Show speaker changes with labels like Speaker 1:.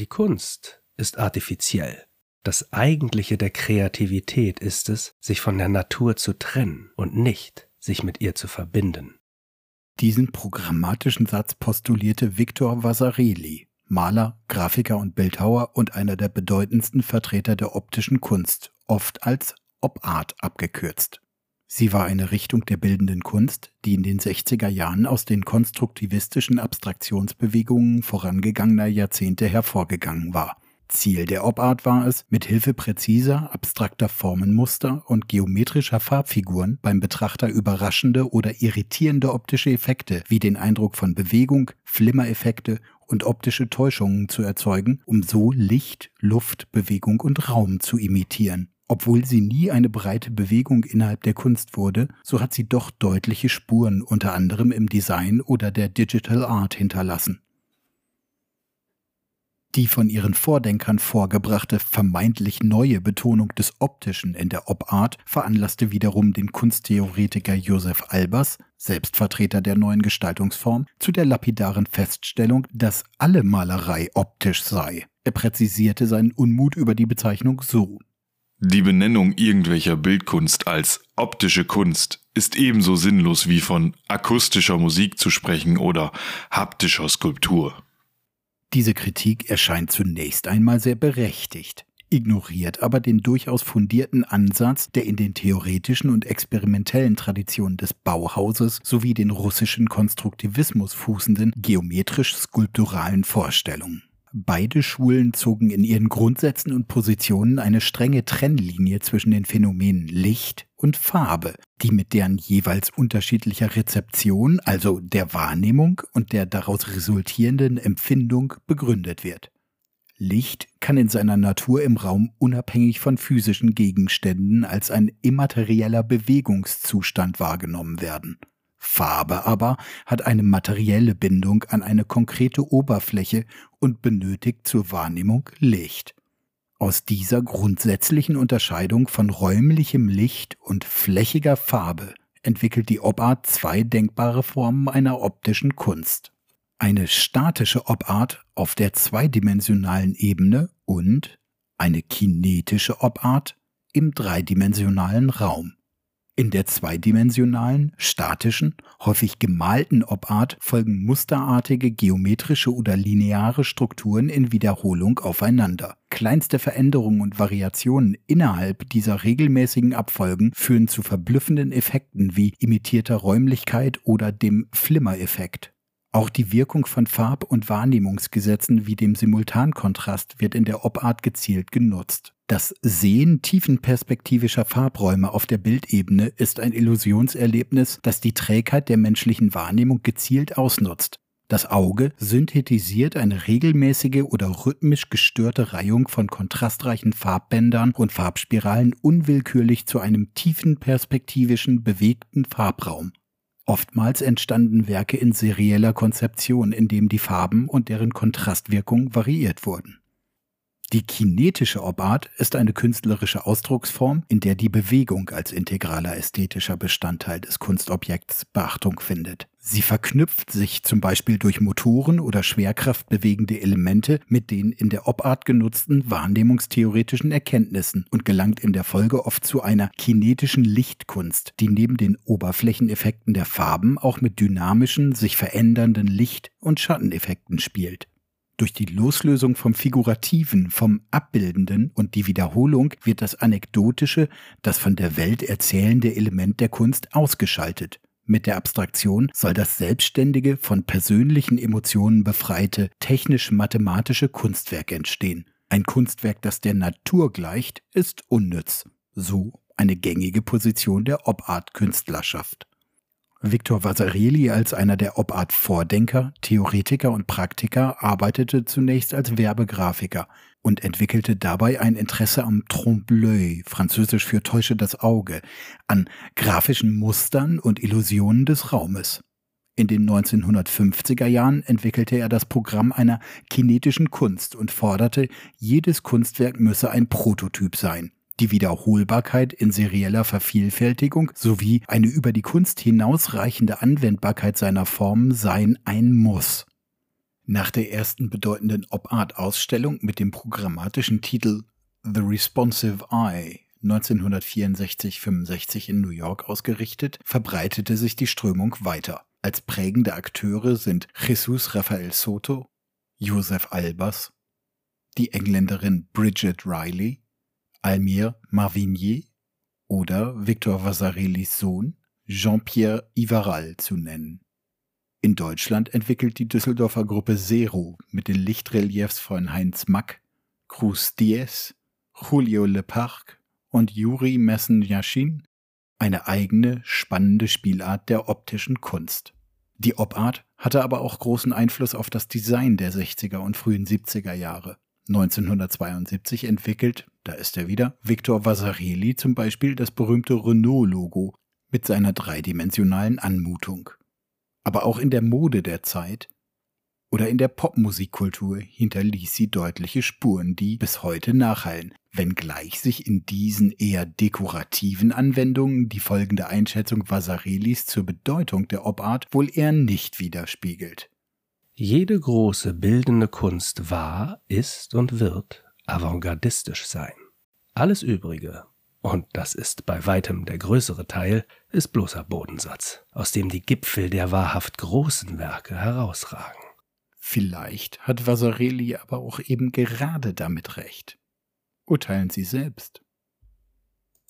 Speaker 1: Die Kunst ist artifiziell. Das Eigentliche der Kreativität ist es, sich von der Natur zu trennen und nicht sich mit ihr zu verbinden.
Speaker 2: Diesen programmatischen Satz postulierte Victor Vasarely, Maler, Grafiker und Bildhauer und einer der bedeutendsten Vertreter der optischen Kunst, oft als Op Art abgekürzt. Sie war eine Richtung der bildenden Kunst, die in den 60er Jahren aus den konstruktivistischen Abstraktionsbewegungen vorangegangener Jahrzehnte hervorgegangen war. Ziel der Op-Art war es, mit Hilfe präziser, abstrakter Formenmuster und geometrischer Farbfiguren beim Betrachter überraschende oder irritierende optische Effekte wie den Eindruck von Bewegung, Flimmereffekte und optische Täuschungen zu erzeugen, um so Licht, Luft, Bewegung und Raum zu imitieren. Obwohl sie nie eine breite Bewegung innerhalb der Kunst wurde, so hat sie doch deutliche Spuren unter anderem im Design oder der Digital Art hinterlassen. Die von ihren Vordenkern vorgebrachte vermeintlich neue Betonung des Optischen in der Op-Art veranlasste wiederum den Kunsttheoretiker Josef Albers, Selbstvertreter der neuen Gestaltungsform, zu der lapidaren Feststellung, dass alle Malerei optisch sei. Er präzisierte seinen Unmut über die Bezeichnung so.
Speaker 3: Die Benennung irgendwelcher Bildkunst als optische Kunst ist ebenso sinnlos wie von akustischer Musik zu sprechen oder haptischer Skulptur.
Speaker 2: Diese Kritik erscheint zunächst einmal sehr berechtigt, ignoriert aber den durchaus fundierten Ansatz der in den theoretischen und experimentellen Traditionen des Bauhauses sowie den russischen Konstruktivismus fußenden geometrisch-skulpturalen Vorstellungen. Beide Schulen zogen in ihren Grundsätzen und Positionen eine strenge Trennlinie zwischen den Phänomenen Licht und Farbe, die mit deren jeweils unterschiedlicher Rezeption, also der Wahrnehmung und der daraus resultierenden Empfindung begründet wird. Licht kann in seiner Natur im Raum unabhängig von physischen Gegenständen als ein immaterieller Bewegungszustand wahrgenommen werden. Farbe aber hat eine materielle Bindung an eine konkrete Oberfläche und benötigt zur Wahrnehmung Licht. Aus dieser grundsätzlichen Unterscheidung von räumlichem Licht und flächiger Farbe entwickelt die Op-Art zwei denkbare Formen einer optischen Kunst. Eine statische Op-Art auf der zweidimensionalen Ebene und eine kinetische Op-Art im dreidimensionalen Raum. In der zweidimensionalen, statischen, häufig gemalten Op-Art folgen musterartige geometrische oder lineare Strukturen in Wiederholung aufeinander. Kleinste Veränderungen und Variationen innerhalb dieser regelmäßigen Abfolgen führen zu verblüffenden Effekten wie imitierter Räumlichkeit oder dem Flimmereffekt. Auch die Wirkung von Farb- und Wahrnehmungsgesetzen wie dem Simultankontrast wird in der Op-Art gezielt genutzt. Das Sehen tiefenperspektivischer Farbräume auf der Bildebene ist ein Illusionserlebnis, das die Trägheit der menschlichen Wahrnehmung gezielt ausnutzt. Das Auge synthetisiert eine regelmäßige oder rhythmisch gestörte Reihung von kontrastreichen Farbbändern und Farbspiralen unwillkürlich zu einem tiefen perspektivischen, bewegten Farbraum. Oftmals entstanden Werke in serieller Konzeption, in dem die Farben und deren Kontrastwirkung variiert wurden. Die kinetische Obart ist eine künstlerische Ausdrucksform, in der die Bewegung als integraler ästhetischer Bestandteil des Kunstobjekts Beachtung findet. Sie verknüpft sich zum Beispiel durch Motoren oder schwerkraftbewegende Elemente mit den in der Obart genutzten wahrnehmungstheoretischen Erkenntnissen und gelangt in der Folge oft zu einer kinetischen Lichtkunst, die neben den Oberflächeneffekten der Farben auch mit dynamischen, sich verändernden Licht- und Schatteneffekten spielt. Durch die Loslösung vom Figurativen, vom Abbildenden und die Wiederholung wird das Anekdotische, das von der Welt erzählende Element der Kunst ausgeschaltet. Mit der Abstraktion soll das selbstständige, von persönlichen Emotionen befreite, technisch-mathematische Kunstwerk entstehen. Ein Kunstwerk, das der Natur gleicht, ist unnütz. So eine gängige Position der Op-Art-Künstlerschaft. Victor Vasarely als einer der Op-Art-Vordenker, Theoretiker und Praktiker arbeitete zunächst als Werbegrafiker und entwickelte dabei ein Interesse am Trompe-l'œil, französisch für Täusche das Auge, an grafischen Mustern und Illusionen des Raumes. In den 1950er Jahren entwickelte er das Programm einer kinetischen Kunst und forderte, jedes Kunstwerk müsse ein Prototyp sein die Wiederholbarkeit in serieller Vervielfältigung sowie eine über die Kunst hinausreichende Anwendbarkeit seiner Formen seien ein Muss. Nach der ersten bedeutenden Op-Art-Ausstellung mit dem programmatischen Titel The Responsive Eye 1964-65 in New York ausgerichtet, verbreitete sich die Strömung weiter. Als prägende Akteure sind Jesus Rafael Soto, Joseph Albers, die Engländerin Bridget Riley, Almir Marvinier oder Victor Vasarelis Sohn Jean-Pierre Ivaral zu nennen. In Deutschland entwickelt die Düsseldorfer Gruppe Zero mit den Lichtreliefs von Heinz Mack, Cruz Diez, Julio Leparc und Juri Messen-Yashin eine eigene, spannende Spielart der optischen Kunst. Die Op-Art hatte aber auch großen Einfluss auf das Design der 60er und frühen 70er Jahre. 1972 entwickelt, da ist er wieder, Victor Vasarely zum Beispiel das berühmte Renault-Logo mit seiner dreidimensionalen Anmutung. Aber auch in der Mode der Zeit oder in der Popmusikkultur hinterließ sie deutliche Spuren, die bis heute nachhallen, wenngleich sich in diesen eher dekorativen Anwendungen die folgende Einschätzung Vasarelis zur Bedeutung der Op-Art wohl eher nicht widerspiegelt.
Speaker 1: Jede große bildende Kunst war, ist und wird avantgardistisch sein. Alles Übrige, und das ist bei weitem der größere Teil, ist bloßer Bodensatz, aus dem die Gipfel der wahrhaft großen Werke herausragen.
Speaker 2: Vielleicht hat Vasarely aber auch eben gerade damit recht. Urteilen Sie selbst.